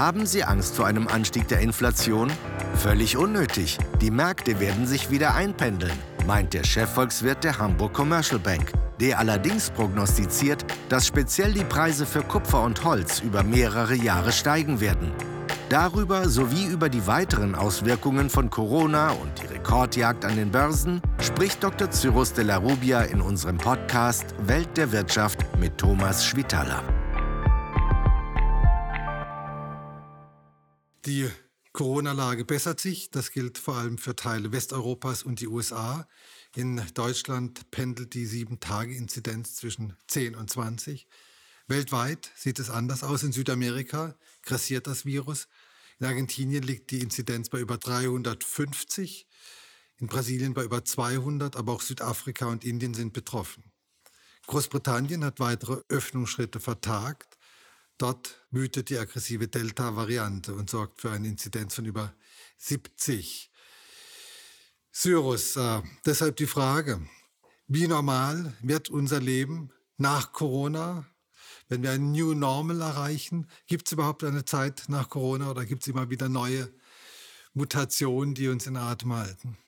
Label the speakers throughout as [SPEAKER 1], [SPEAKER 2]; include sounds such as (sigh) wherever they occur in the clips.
[SPEAKER 1] Haben Sie Angst vor einem Anstieg der Inflation? Völlig unnötig. Die Märkte werden sich wieder einpendeln, meint der Chefvolkswirt der Hamburg Commercial Bank, der allerdings prognostiziert, dass speziell die Preise für Kupfer und Holz über mehrere Jahre steigen werden. Darüber sowie über die weiteren Auswirkungen von Corona und die Rekordjagd an den Börsen spricht Dr. Cyrus de la Rubia in unserem Podcast Welt der Wirtschaft mit Thomas Schwitaler.
[SPEAKER 2] Die Corona-Lage bessert sich. Das gilt vor allem für Teile Westeuropas und die USA. In Deutschland pendelt die Sieben-Tage-Inzidenz zwischen 10 und 20. Weltweit sieht es anders aus. In Südamerika grassiert das Virus. In Argentinien liegt die Inzidenz bei über 350, in Brasilien bei über 200, aber auch Südafrika und Indien sind betroffen. Großbritannien hat weitere Öffnungsschritte vertagt. Dort wütet die aggressive Delta-Variante und sorgt für eine Inzidenz von über 70. Cyrus, äh, deshalb die Frage, wie normal wird unser Leben nach Corona? Wenn wir ein New Normal erreichen, gibt es überhaupt eine Zeit nach Corona oder gibt es immer wieder neue Mutationen, die uns in Atem halten?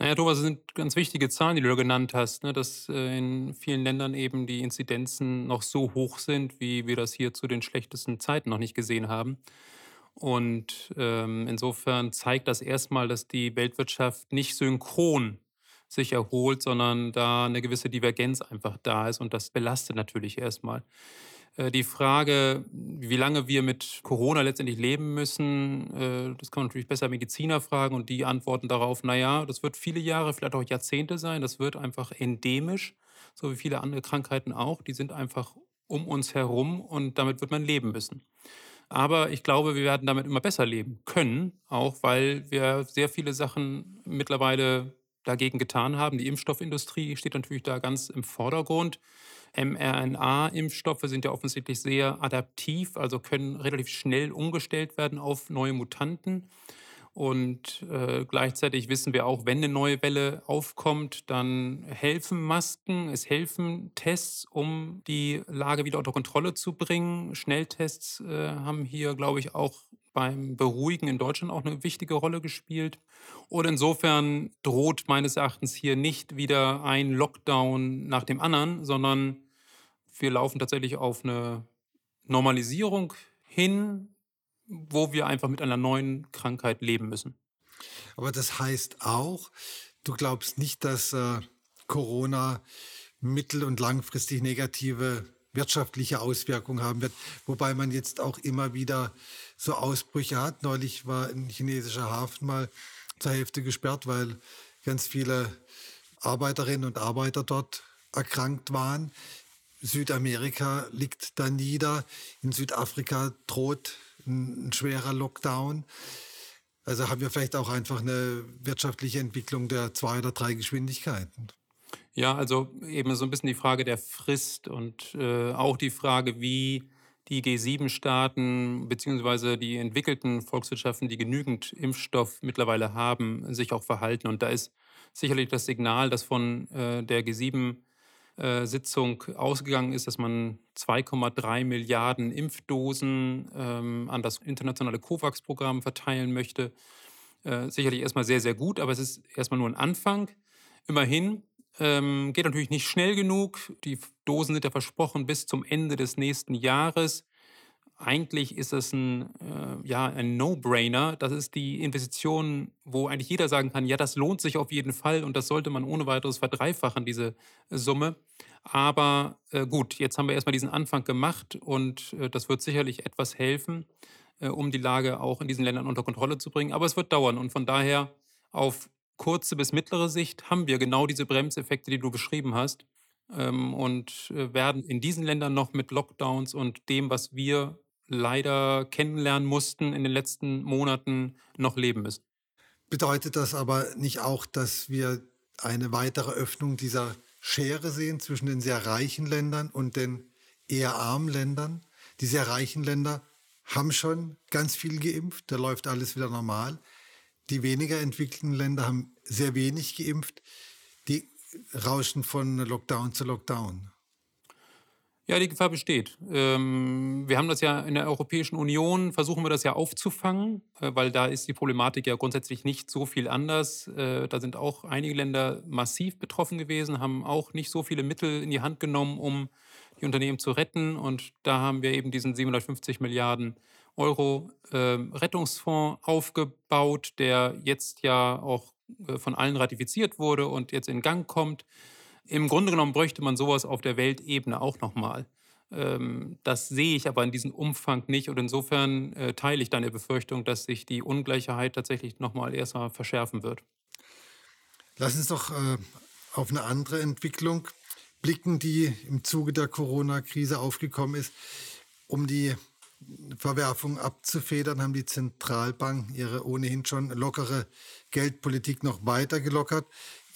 [SPEAKER 3] Naja, Thomas, das sind ganz wichtige Zahlen, die du genannt hast, ne? dass äh, in vielen Ländern eben die Inzidenzen noch so hoch sind, wie wir das hier zu den schlechtesten Zeiten noch nicht gesehen haben. Und ähm, insofern zeigt das erstmal, dass die Weltwirtschaft nicht synchron sich erholt, sondern da eine gewisse Divergenz einfach da ist und das belastet natürlich erstmal. Äh, die Frage, wie lange wir mit Corona letztendlich leben müssen, äh, das kann man natürlich besser Mediziner fragen und die antworten darauf, naja, das wird viele Jahre, vielleicht auch Jahrzehnte sein, das wird einfach endemisch, so wie viele andere Krankheiten auch, die sind einfach um uns herum und damit wird man leben müssen. Aber ich glaube, wir werden damit immer besser leben können, auch weil wir sehr viele Sachen mittlerweile dagegen getan haben. Die Impfstoffindustrie steht natürlich da ganz im Vordergrund mRNA-Impfstoffe sind ja offensichtlich sehr adaptiv, also können relativ schnell umgestellt werden auf neue Mutanten. Und äh, gleichzeitig wissen wir auch, wenn eine neue Welle aufkommt, dann helfen Masken, es helfen Tests, um die Lage wieder unter Kontrolle zu bringen. Schnelltests äh, haben hier, glaube ich, auch beim Beruhigen in Deutschland auch eine wichtige Rolle gespielt. Und insofern droht meines Erachtens hier nicht wieder ein Lockdown nach dem anderen, sondern wir laufen tatsächlich auf eine Normalisierung hin, wo wir einfach mit einer neuen Krankheit leben müssen.
[SPEAKER 2] Aber das heißt auch, du glaubst nicht, dass äh, Corona mittel- und langfristig negative wirtschaftliche Auswirkungen haben wird, wobei man jetzt auch immer wieder so Ausbrüche hat. Neulich war ein chinesischer Hafen mal zur Hälfte gesperrt, weil ganz viele Arbeiterinnen und Arbeiter dort erkrankt waren. Südamerika liegt da nieder. In Südafrika droht ein, ein schwerer Lockdown. Also haben wir vielleicht auch einfach eine wirtschaftliche Entwicklung der zwei oder drei Geschwindigkeiten.
[SPEAKER 3] Ja, also eben so ein bisschen die Frage der Frist und äh, auch die Frage, wie die G7-Staaten beziehungsweise die entwickelten Volkswirtschaften, die genügend Impfstoff mittlerweile haben, sich auch verhalten. Und da ist sicherlich das Signal, das von äh, der G7-Sitzung äh, ausgegangen ist, dass man 2,3 Milliarden Impfdosen ähm, an das internationale COVAX-Programm verteilen möchte. Äh, sicherlich erstmal sehr, sehr gut, aber es ist erstmal nur ein Anfang. Immerhin ähm, geht natürlich nicht schnell genug. Die Dosen sind ja versprochen bis zum Ende des nächsten Jahres. Eigentlich ist es ein, äh, ja, ein No-Brainer. Das ist die Investition, wo eigentlich jeder sagen kann, ja, das lohnt sich auf jeden Fall und das sollte man ohne weiteres verdreifachen, diese Summe. Aber äh, gut, jetzt haben wir erstmal diesen Anfang gemacht und äh, das wird sicherlich etwas helfen, äh, um die Lage auch in diesen Ländern unter Kontrolle zu bringen. Aber es wird dauern und von daher auf kurze bis mittlere Sicht haben wir genau diese Bremseffekte, die du beschrieben hast. Ähm, und äh, werden in diesen Ländern noch mit Lockdowns und dem, was wir leider kennenlernen mussten in den letzten Monaten, noch leben müssen.
[SPEAKER 2] Bedeutet das aber nicht auch, dass wir eine weitere Öffnung dieser Schere sehen zwischen den sehr reichen Ländern und den eher armen Ländern? Die sehr reichen Länder haben schon ganz viel geimpft, da läuft alles wieder normal. Die weniger entwickelten Länder haben sehr wenig geimpft. Die rauschen von Lockdown zu Lockdown.
[SPEAKER 3] Ja, die Gefahr besteht. Ähm, wir haben das ja in der Europäischen Union, versuchen wir das ja aufzufangen, äh, weil da ist die Problematik ja grundsätzlich nicht so viel anders. Äh, da sind auch einige Länder massiv betroffen gewesen, haben auch nicht so viele Mittel in die Hand genommen, um die Unternehmen zu retten. Und da haben wir eben diesen 750 Milliarden Euro äh, Rettungsfonds aufgebaut, der jetzt ja auch äh, von allen ratifiziert wurde und jetzt in Gang kommt. Im Grunde genommen bräuchte man sowas auf der Weltebene auch nochmal. Ähm, das sehe ich aber in diesem Umfang nicht und insofern äh, teile ich deine Befürchtung, dass sich die Ungleichheit tatsächlich nochmal erstmal verschärfen wird.
[SPEAKER 2] Lass uns doch äh, auf eine andere Entwicklung blicken, die im Zuge der Corona-Krise aufgekommen ist. Um die Verwerfung abzufedern, haben die Zentralbanken ihre ohnehin schon lockere Geldpolitik noch weiter gelockert.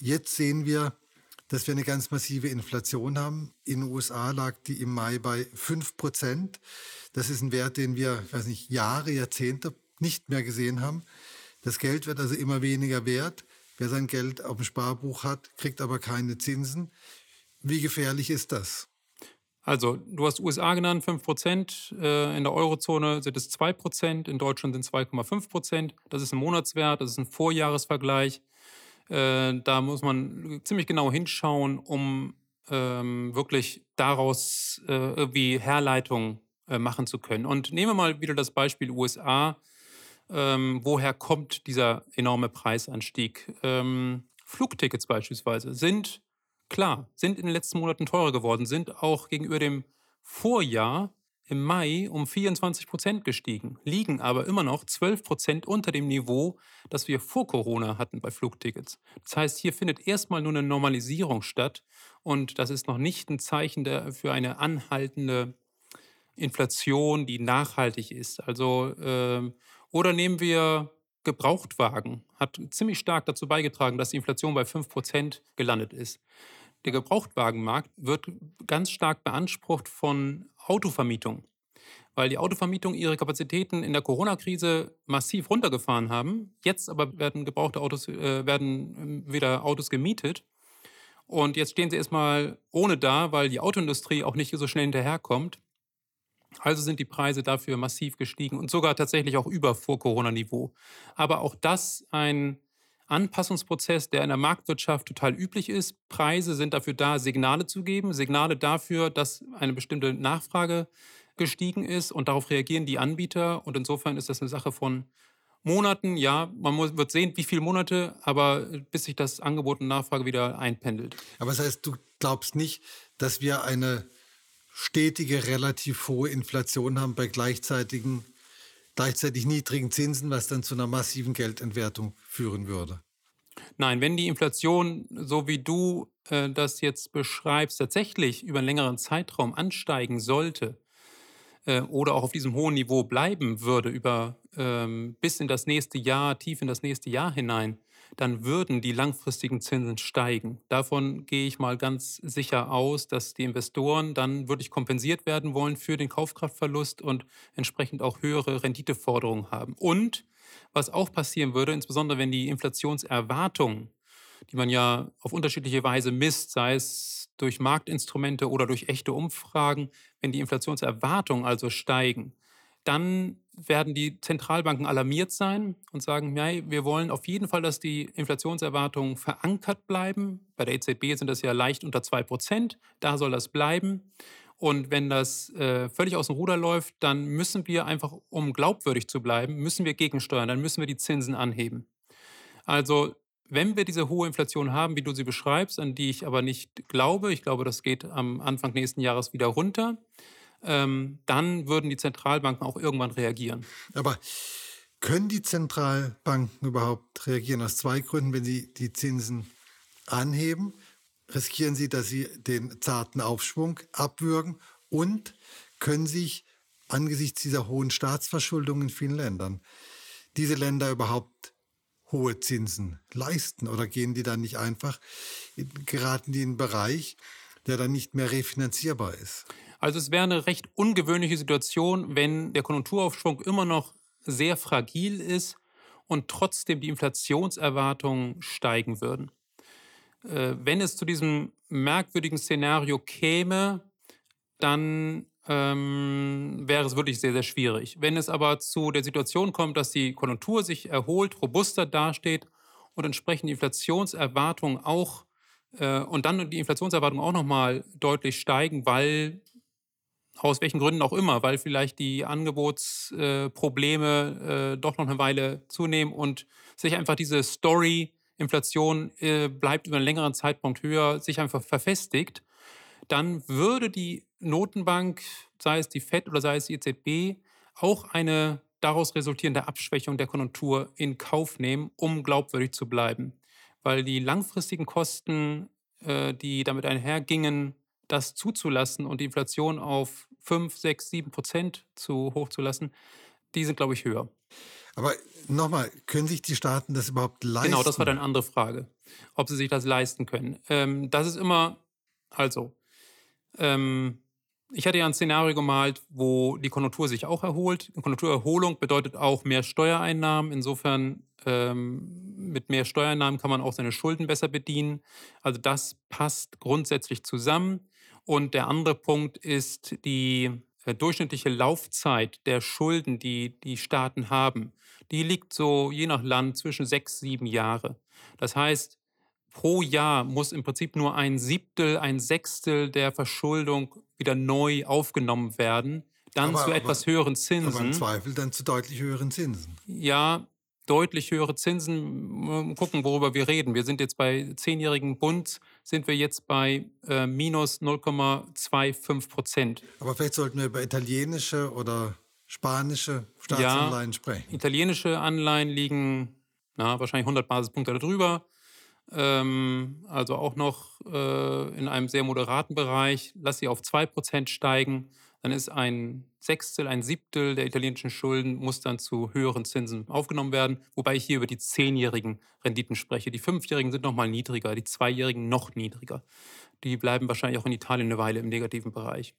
[SPEAKER 2] Jetzt sehen wir dass wir eine ganz massive Inflation haben. In den USA lag die im Mai bei 5 Prozent. Das ist ein Wert, den wir, weiß nicht, Jahre, Jahrzehnte nicht mehr gesehen haben. Das Geld wird also immer weniger wert. Wer sein Geld auf dem Sparbuch hat, kriegt aber keine Zinsen. Wie gefährlich ist das?
[SPEAKER 3] Also, du hast USA genannt, 5 Prozent. Äh, in der Eurozone sind es 2 Prozent. In Deutschland sind es 2,5 Prozent. Das ist ein Monatswert, das ist ein Vorjahresvergleich. Äh, da muss man ziemlich genau hinschauen, um ähm, wirklich daraus äh, irgendwie Herleitungen machen zu können. Und nehmen wir mal wieder das Beispiel USA. Ähm, woher kommt dieser enorme Preisanstieg? Ähm, Flugtickets beispielsweise sind klar, sind in den letzten Monaten teurer geworden, sind auch gegenüber dem Vorjahr im Mai um 24 Prozent gestiegen, liegen aber immer noch 12 Prozent unter dem Niveau, das wir vor Corona hatten bei Flugtickets. Das heißt, hier findet erstmal nur eine Normalisierung statt und das ist noch nicht ein Zeichen für eine anhaltende Inflation, die nachhaltig ist. Also, äh, oder nehmen wir Gebrauchtwagen, hat ziemlich stark dazu beigetragen, dass die Inflation bei 5 Prozent gelandet ist. Der Gebrauchtwagenmarkt wird ganz stark beansprucht von Autovermietung, weil die Autovermietung ihre Kapazitäten in der Corona-Krise massiv runtergefahren haben. Jetzt aber werden gebrauchte Autos, äh, werden ähm, wieder Autos gemietet. Und jetzt stehen sie erstmal ohne da, weil die Autoindustrie auch nicht so schnell hinterherkommt. Also sind die Preise dafür massiv gestiegen und sogar tatsächlich auch über Vor-Corona-Niveau. Aber auch das ein Anpassungsprozess, der in der Marktwirtschaft total üblich ist. Preise sind dafür da, Signale zu geben, Signale dafür, dass eine bestimmte Nachfrage gestiegen ist und darauf reagieren die Anbieter. Und insofern ist das eine Sache von Monaten. Ja, man muss, wird sehen, wie viele Monate, aber bis sich das Angebot und Nachfrage wieder einpendelt.
[SPEAKER 2] Aber das heißt, du glaubst nicht, dass wir eine stetige, relativ hohe Inflation haben bei gleichzeitigen gleichzeitig niedrigen Zinsen, was dann zu einer massiven Geldentwertung führen würde.
[SPEAKER 3] Nein, wenn die Inflation, so wie du äh, das jetzt beschreibst, tatsächlich über einen längeren Zeitraum ansteigen sollte äh, oder auch auf diesem hohen Niveau bleiben würde, über ähm, bis in das nächste Jahr, tief in das nächste Jahr hinein, dann würden die langfristigen Zinsen steigen. Davon gehe ich mal ganz sicher aus, dass die Investoren dann wirklich kompensiert werden wollen für den Kaufkraftverlust und entsprechend auch höhere Renditeforderungen haben. Und was auch passieren würde, insbesondere wenn die Inflationserwartungen, die man ja auf unterschiedliche Weise misst, sei es durch Marktinstrumente oder durch echte Umfragen, wenn die Inflationserwartungen also steigen, dann werden die Zentralbanken alarmiert sein und sagen, ja, wir wollen auf jeden Fall, dass die Inflationserwartungen verankert bleiben. Bei der EZB sind das ja leicht unter 2%, da soll das bleiben. Und wenn das äh, völlig aus dem Ruder läuft, dann müssen wir einfach, um glaubwürdig zu bleiben, müssen wir gegensteuern, dann müssen wir die Zinsen anheben. Also wenn wir diese hohe Inflation haben, wie du sie beschreibst, an die ich aber nicht glaube, ich glaube, das geht am Anfang nächsten Jahres wieder runter, ähm, dann würden die Zentralbanken auch irgendwann reagieren.
[SPEAKER 2] Aber können die Zentralbanken überhaupt reagieren? Aus zwei Gründen, wenn sie die Zinsen anheben, riskieren sie, dass sie den zarten Aufschwung abwürgen und können sich angesichts dieser hohen Staatsverschuldung in vielen Ländern diese Länder überhaupt hohe Zinsen leisten oder gehen die dann nicht einfach, geraten die in einen Bereich, der dann nicht mehr refinanzierbar ist?
[SPEAKER 3] Also es wäre eine recht ungewöhnliche Situation, wenn der Konjunkturaufschwung immer noch sehr fragil ist und trotzdem die Inflationserwartungen steigen würden. Äh, wenn es zu diesem merkwürdigen Szenario käme, dann ähm, wäre es wirklich sehr, sehr schwierig. Wenn es aber zu der Situation kommt, dass die Konjunktur sich erholt, robuster dasteht und entsprechend die Inflationserwartungen auch und dann die Inflationserwartungen auch nochmal deutlich steigen, weil aus welchen Gründen auch immer, weil vielleicht die Angebotsprobleme äh, doch noch eine Weile zunehmen und sich einfach diese Story, Inflation äh, bleibt über einen längeren Zeitpunkt höher, sich einfach verfestigt, dann würde die Notenbank, sei es die FED oder sei es die EZB, auch eine daraus resultierende Abschwächung der Konjunktur in Kauf nehmen, um glaubwürdig zu bleiben. Weil die langfristigen Kosten, äh, die damit einhergingen, das zuzulassen und die Inflation auf 5, 6, 7 Prozent zu hoch zu lassen, die sind, glaube ich, höher.
[SPEAKER 2] Aber nochmal, können sich die Staaten das überhaupt leisten?
[SPEAKER 3] Genau, das war dann eine andere Frage, ob sie sich das leisten können. Ähm, das ist immer, also, ähm, ich hatte ja ein Szenario gemalt, wo die Konjunktur sich auch erholt. Konjunkturerholung bedeutet auch mehr Steuereinnahmen. Insofern ähm, mit mehr Steuereinnahmen kann man auch seine Schulden besser bedienen. Also das passt grundsätzlich zusammen. Und der andere Punkt ist die äh, durchschnittliche Laufzeit der Schulden, die die Staaten haben. Die liegt so je nach Land zwischen sechs, sieben Jahre. Das heißt, pro Jahr muss im Prinzip nur ein Siebtel, ein Sechstel der Verschuldung wieder neu aufgenommen werden. Dann aber, zu etwas aber, höheren Zinsen. Aber
[SPEAKER 2] im Zweifel dann zu deutlich höheren Zinsen.
[SPEAKER 3] Ja, deutlich höhere Zinsen. Gucken, worüber wir reden. Wir sind jetzt bei zehnjährigen Bund, sind wir jetzt bei äh, minus 0,25 Prozent.
[SPEAKER 2] Aber vielleicht sollten wir über italienische oder spanische Staatsanleihen ja, sprechen.
[SPEAKER 3] Italienische Anleihen liegen na, wahrscheinlich 100 Basispunkte darüber. Ähm, also auch noch äh, in einem sehr moderaten Bereich. Lass sie auf 2% steigen, dann ist ein Sechstel, ein Siebtel der italienischen Schulden muss dann zu höheren Zinsen aufgenommen werden, wobei ich hier über die zehnjährigen Renditen spreche. Die fünfjährigen sind noch mal niedriger, die zweijährigen noch niedriger. Die bleiben wahrscheinlich auch in Italien eine Weile im negativen Bereich.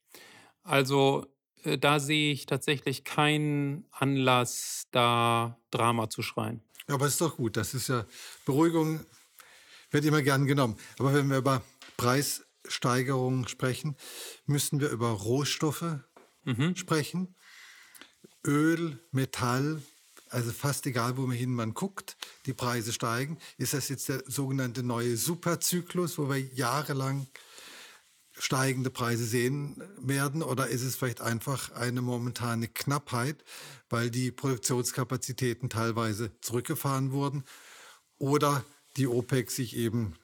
[SPEAKER 3] Also äh, da sehe ich tatsächlich keinen Anlass, da Drama zu schreien.
[SPEAKER 2] Ja, aber ist doch gut. Das ist ja Beruhigung wird immer gern genommen. Aber wenn wir über Preissteigerungen sprechen, müssen wir über Rohstoffe mhm. sprechen. Öl, Metall, also fast egal, wo man hin man guckt, die Preise steigen. Ist das jetzt der sogenannte neue Superzyklus, wo wir jahrelang steigende Preise sehen werden? Oder ist es vielleicht einfach eine momentane Knappheit, weil die Produktionskapazitäten teilweise zurückgefahren wurden? Oder die OPEC sich eben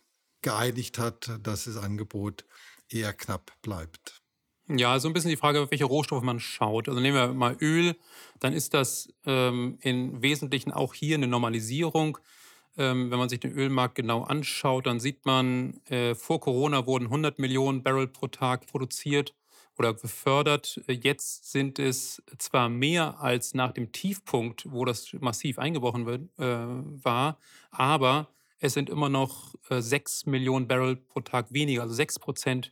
[SPEAKER 2] geeinigt hat, dass das Angebot eher knapp bleibt.
[SPEAKER 3] Ja, so ein bisschen die Frage, auf welche Rohstoffe man schaut. Also nehmen wir mal Öl, dann ist das ähm, im Wesentlichen auch hier eine Normalisierung. Ähm, wenn man sich den Ölmarkt genau anschaut, dann sieht man, äh, vor Corona wurden 100 Millionen Barrel pro Tag produziert oder befördert. Jetzt sind es zwar mehr als nach dem Tiefpunkt, wo das massiv eingebrochen wird, äh, war, aber es sind immer noch äh, 6 Millionen Barrel pro Tag weniger, also 6 Prozent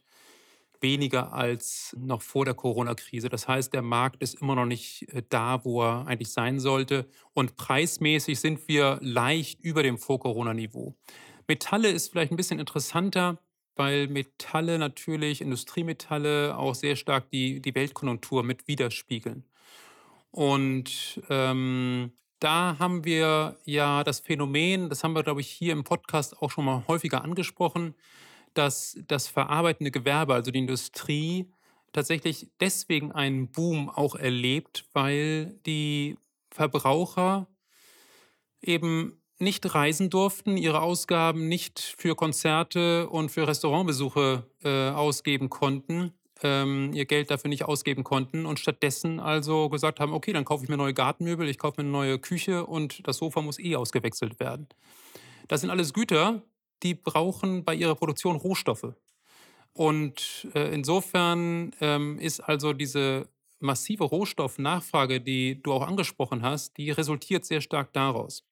[SPEAKER 3] weniger als noch vor der Corona-Krise. Das heißt, der Markt ist immer noch nicht äh, da, wo er eigentlich sein sollte. Und preismäßig sind wir leicht über dem Vor-Corona-Niveau. Metalle ist vielleicht ein bisschen interessanter, weil Metalle natürlich, Industriemetalle auch sehr stark die, die Weltkonjunktur mit widerspiegeln. Und ähm, da haben wir ja das Phänomen, das haben wir, glaube ich, hier im Podcast auch schon mal häufiger angesprochen, dass das verarbeitende Gewerbe, also die Industrie, tatsächlich deswegen einen Boom auch erlebt, weil die Verbraucher eben nicht reisen durften, ihre Ausgaben nicht für Konzerte und für Restaurantbesuche äh, ausgeben konnten ähm, ihr Geld dafür nicht ausgeben konnten und stattdessen also gesagt haben, okay, dann kaufe ich mir neue Gartenmöbel, ich kaufe mir eine neue Küche und das Sofa muss eh ausgewechselt werden. Das sind alles Güter, die brauchen bei ihrer Produktion Rohstoffe. Und äh, insofern ähm, ist also diese massive Rohstoffnachfrage, die du auch angesprochen hast, die resultiert sehr stark daraus.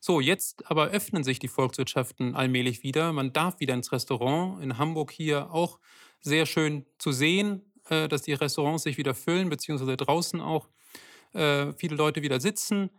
[SPEAKER 3] So, jetzt aber öffnen sich die Volkswirtschaften allmählich wieder. Man darf wieder ins Restaurant. In Hamburg hier auch sehr schön zu sehen, äh, dass die Restaurants sich wieder füllen, beziehungsweise draußen auch äh, viele Leute wieder sitzen.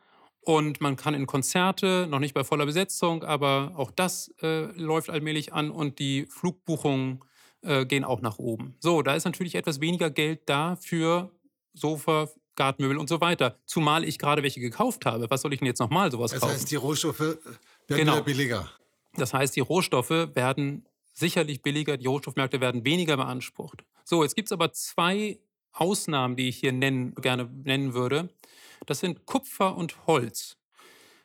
[SPEAKER 3] Und man kann in Konzerte, noch nicht bei voller Besetzung, aber auch das äh, läuft allmählich an und die Flugbuchungen äh, gehen auch nach oben. So, da ist natürlich etwas weniger Geld da für Sofa, Gartenmöbel und so weiter. Zumal ich gerade welche gekauft habe. Was soll ich denn jetzt nochmal sowas
[SPEAKER 2] das
[SPEAKER 3] kaufen?
[SPEAKER 2] Das heißt, die Rohstoffe werden
[SPEAKER 3] Genau.
[SPEAKER 2] wieder billiger.
[SPEAKER 3] Das heißt, die Rohstoffe werden sicherlich billiger, die Rohstoffmärkte werden weniger beansprucht. So, jetzt gibt es aber zwei Ausnahmen, die ich hier nennen, gerne nennen würde. Das sind Kupfer und Holz.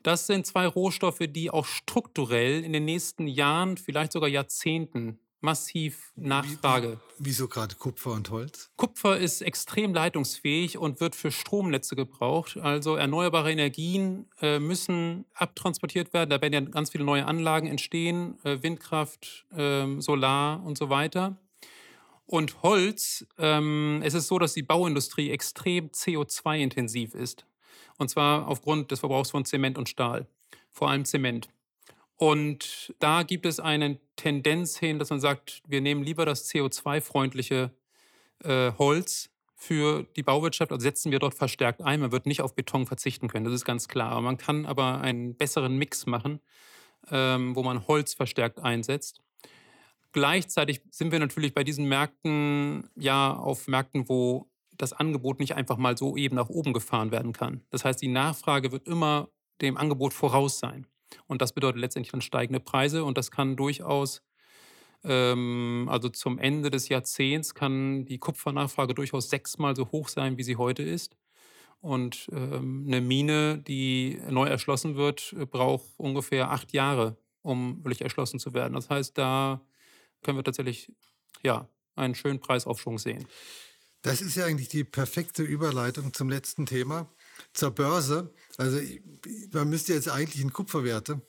[SPEAKER 3] Das sind zwei Rohstoffe, die auch strukturell in den nächsten Jahren, vielleicht sogar Jahrzehnten massiv Nachfrage.
[SPEAKER 2] Wieso gerade Kupfer und Holz?
[SPEAKER 3] Kupfer ist extrem leitungsfähig und wird für Stromnetze gebraucht. Also erneuerbare Energien äh, müssen abtransportiert werden. Da werden ja ganz viele neue Anlagen entstehen, äh, Windkraft, äh, Solar und so weiter. Und Holz, ähm, es ist so, dass die Bauindustrie extrem CO2-intensiv ist. Und zwar aufgrund des Verbrauchs von Zement und Stahl, vor allem Zement. Und da gibt es eine Tendenz hin, dass man sagt, wir nehmen lieber das CO2-freundliche äh, Holz für die Bauwirtschaft, also setzen wir dort verstärkt ein. Man wird nicht auf Beton verzichten können, das ist ganz klar. Man kann aber einen besseren Mix machen, ähm, wo man Holz verstärkt einsetzt. Gleichzeitig sind wir natürlich bei diesen Märkten ja auf Märkten, wo das Angebot nicht einfach mal so eben nach oben gefahren werden kann. Das heißt, die Nachfrage wird immer dem Angebot voraus sein. Und das bedeutet letztendlich dann steigende Preise und das kann durchaus, ähm, also zum Ende des Jahrzehnts kann die Kupfernachfrage durchaus sechsmal so hoch sein, wie sie heute ist. Und ähm, eine Mine, die neu erschlossen wird, braucht ungefähr acht Jahre, um wirklich erschlossen zu werden. Das heißt, da können wir tatsächlich ja, einen schönen Preisaufschwung sehen.
[SPEAKER 2] Das ist ja eigentlich die perfekte Überleitung zum letzten Thema, zur Börse. Also man müsste jetzt eigentlich in Kupferwerte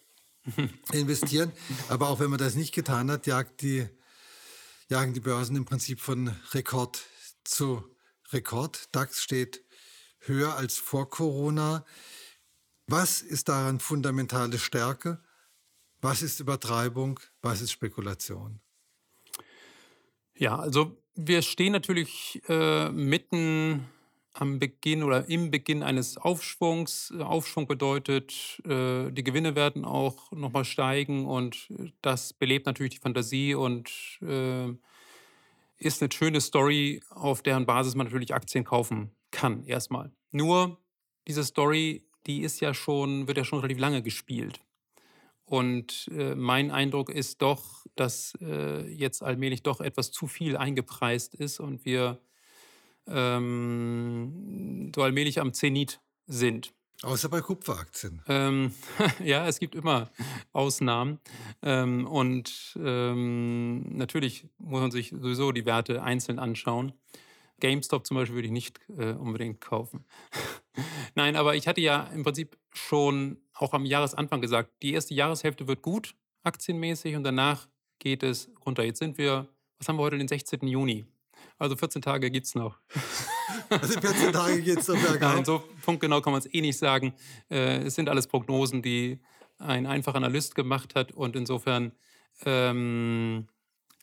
[SPEAKER 2] (laughs) investieren, aber auch wenn man das nicht getan hat, jagt die, jagen die Börsen im Prinzip von Rekord zu Rekord. DAX steht höher als vor Corona. Was ist daran fundamentale Stärke? Was ist Übertreibung? Was ist Spekulation?
[SPEAKER 3] Ja, also wir stehen natürlich äh, mitten am Beginn oder im Beginn eines Aufschwungs. Aufschwung bedeutet, äh, die Gewinne werden auch nochmal steigen und das belebt natürlich die Fantasie und äh, ist eine schöne Story, auf deren Basis man natürlich Aktien kaufen kann, erstmal. Nur diese Story, die ist ja schon, wird ja schon relativ lange gespielt. Und äh, mein Eindruck ist doch, dass äh, jetzt allmählich doch etwas zu viel eingepreist ist und wir ähm, so allmählich am Zenit sind.
[SPEAKER 2] Außer bei Kupferaktien.
[SPEAKER 3] Ähm, (laughs) ja, es gibt immer Ausnahmen. Ähm, und ähm, natürlich muss man sich sowieso die Werte einzeln anschauen. GameStop zum Beispiel würde ich nicht äh, unbedingt kaufen. (laughs) Nein, aber ich hatte ja im Prinzip schon auch am Jahresanfang gesagt, die erste Jahreshälfte wird gut, aktienmäßig, und danach geht es runter. Jetzt sind wir, was haben wir heute, den 16. Juni? Also 14 Tage gibt es noch. (laughs)
[SPEAKER 2] Also 14 Tage geht es noch bergauf. (laughs)
[SPEAKER 3] Nein, so punktgenau kann man es eh nicht sagen. Äh, es sind alles Prognosen, die ein einfacher Analyst gemacht hat. Und insofern, ähm,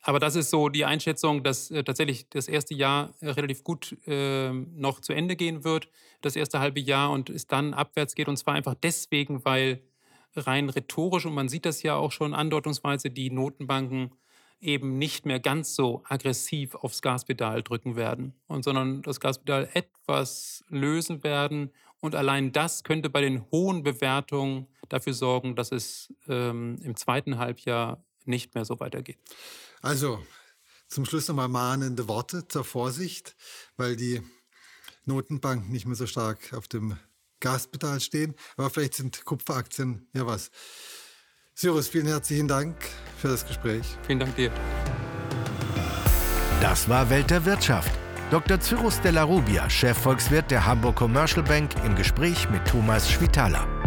[SPEAKER 3] aber das ist so die Einschätzung, dass äh, tatsächlich das erste Jahr äh, relativ gut äh, noch zu Ende gehen wird, das erste halbe Jahr und es dann abwärts geht. Und zwar einfach deswegen, weil rein rhetorisch, und man sieht das ja auch schon andeutungsweise, die Notenbanken eben nicht mehr ganz so aggressiv aufs Gaspedal drücken werden, und sondern das Gaspedal etwas lösen werden. Und allein das könnte bei den hohen Bewertungen dafür sorgen, dass es ähm, im zweiten Halbjahr nicht mehr so weitergeht.
[SPEAKER 2] Also zum Schluss nochmal mahnende Worte zur Vorsicht, weil die Notenbanken nicht mehr so stark auf dem Gaspedal stehen. Aber vielleicht sind Kupferaktien ja was. Cyrus, vielen herzlichen Dank für das Gespräch.
[SPEAKER 3] Vielen Dank dir.
[SPEAKER 1] Das war Welt der Wirtschaft. Dr. Cyrus Della Rubia, Chefvolkswirt der Hamburg Commercial Bank, im Gespräch mit Thomas Schwitaler.